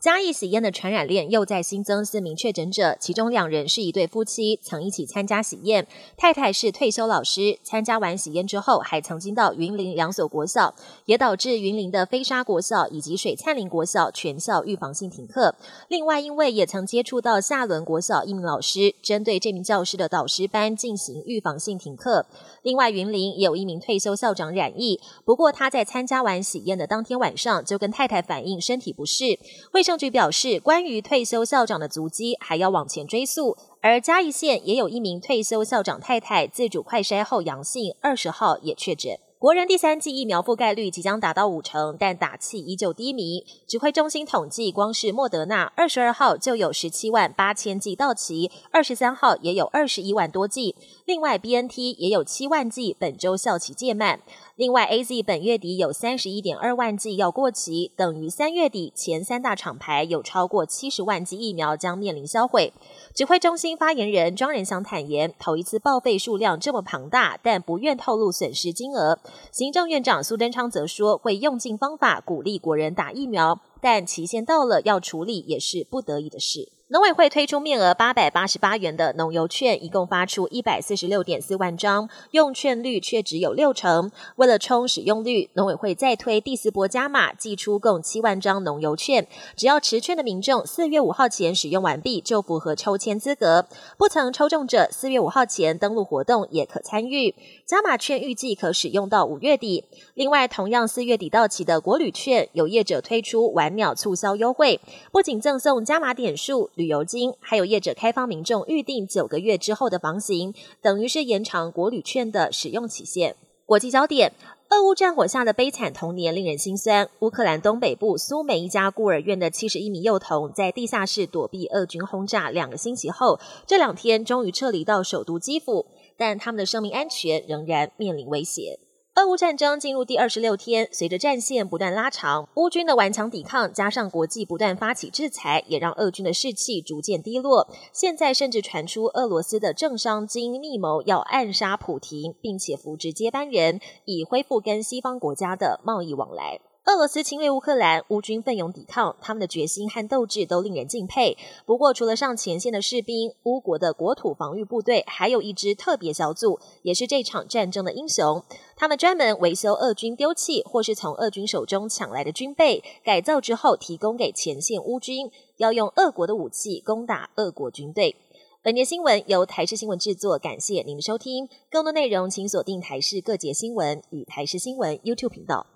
嘉义喜宴的传染链又在新增四名确诊者，其中两人是一对夫妻，曾一起参加喜宴。太太是退休老师，参加完喜宴之后，还曾经到云林两所国校，也导致云林的飞沙国校以及水灿林国校全校预防性停课。另外，因为也曾接触到下轮国小一名老师，针对这名教师的导师班进行预防性停课。另外，云林也有一名退休校长染疫，不过他在参加完喜宴的当天晚上就跟太太反映身体不适。为证据表示，关于退休校长的足迹还要往前追溯。而嘉义县也有一名退休校长太太自主快筛后阳性，二十号也确诊。国人第三剂疫苗覆盖率即将达到五成，但打气依旧低迷。指挥中心统计，光是莫德纳二十二号就有十七万八千剂到期，二十三号也有二十一万多剂。另外，B N T 也有七万剂，本周效期届满。另外，A Z 本月底有三十一点二万剂要过期，等于三月底前三大厂牌有超过七十万剂疫苗将面临销毁。指挥中心发言人庄仁祥坦言，头一次报废数量这么庞大，但不愿透露损失金额。行政院长苏贞昌则说，会用尽方法鼓励国人打疫苗，但期限到了要处理也是不得已的事。农委会推出面额八百八十八元的农油券，一共发出一百四十六点四万张，用券率却只有六成。为了冲使用率，农委会再推第四波加码，寄出共七万张农油券。只要持券的民众四月五号前使用完毕，就符合抽签资格。不曾抽中者，四月五号前登录活动也可参与。加码券预计可使用到五月底。另外，同样四月底到期的国旅券，有业者推出完秒促销优惠，不仅赠送加码点数。旅游金，还有业者开放民众预定九个月之后的房型，等于是延长国旅券的使用期限。国际焦点：俄乌战火下的悲惨童年令人心酸。乌克兰东北部苏梅一家孤儿院的七十一名幼童，在地下室躲避俄军轰炸两个星期后，这两天终于撤离到首都基辅，但他们的生命安全仍然面临威胁。俄乌战争进入第二十六天，随着战线不断拉长，乌军的顽强抵抗，加上国际不断发起制裁，也让俄军的士气逐渐低落。现在甚至传出俄罗斯的政商经密谋要暗杀普廷，并且扶植接班人，以恢复跟西方国家的贸易往来。俄罗斯侵略乌克兰，乌军奋勇抵抗，他们的决心和斗志都令人敬佩。不过，除了上前线的士兵，乌国的国土防御部队还有一支特别小组，也是这场战争的英雄。他们专门维修俄军丢弃或是从俄军手中抢来的军备，改造之后提供给前线乌军，要用俄国的武器攻打俄国军队。本节新闻由台视新闻制作，感谢您的收听。更多内容请锁定台视各节新闻与台视新闻 YouTube 频道。